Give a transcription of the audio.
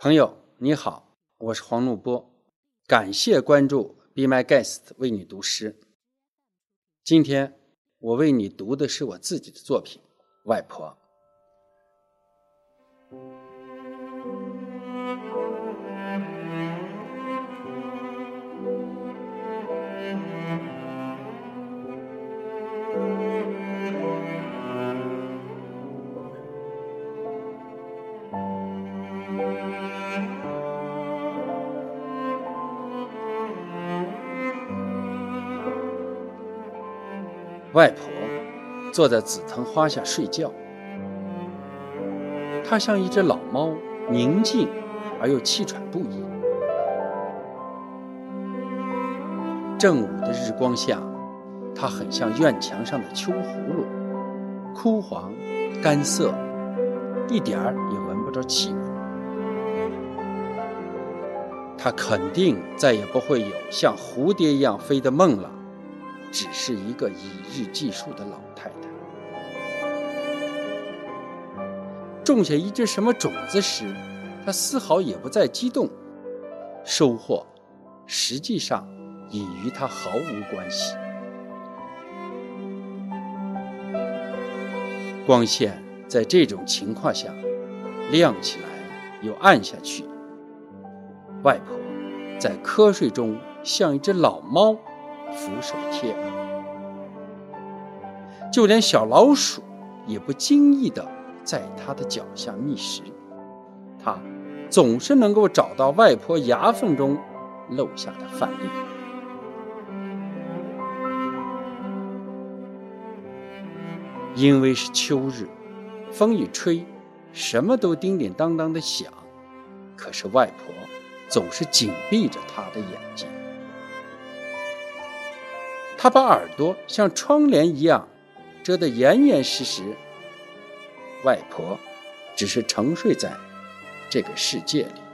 朋友你好，我是黄璐波，感谢关注 Be My Guest 为你读诗。今天我为你读的是我自己的作品《外婆》。外婆坐在紫藤花下睡觉，她像一只老猫，宁静而又气喘不已。正午的日光下，她很像院墙上的秋葫芦，枯黄、干涩，一点儿也闻不着气味。她肯定再也不会有像蝴蝶一样飞的梦了。只是一个以日计数的老太太。种下一只什么种子时，她丝毫也不再激动。收获，实际上已与她毫无关系。光线在这种情况下亮起来又暗下去。外婆在瞌睡中像一只老猫。扶手贴耳，就连小老鼠也不经意的在它的脚下觅食，它总是能够找到外婆牙缝中漏下的饭粒。因为是秋日，风一吹，什么都叮叮当当的响，可是外婆总是紧闭着他的眼睛。他把耳朵像窗帘一样遮得严严实实。外婆只是沉睡在这个世界里。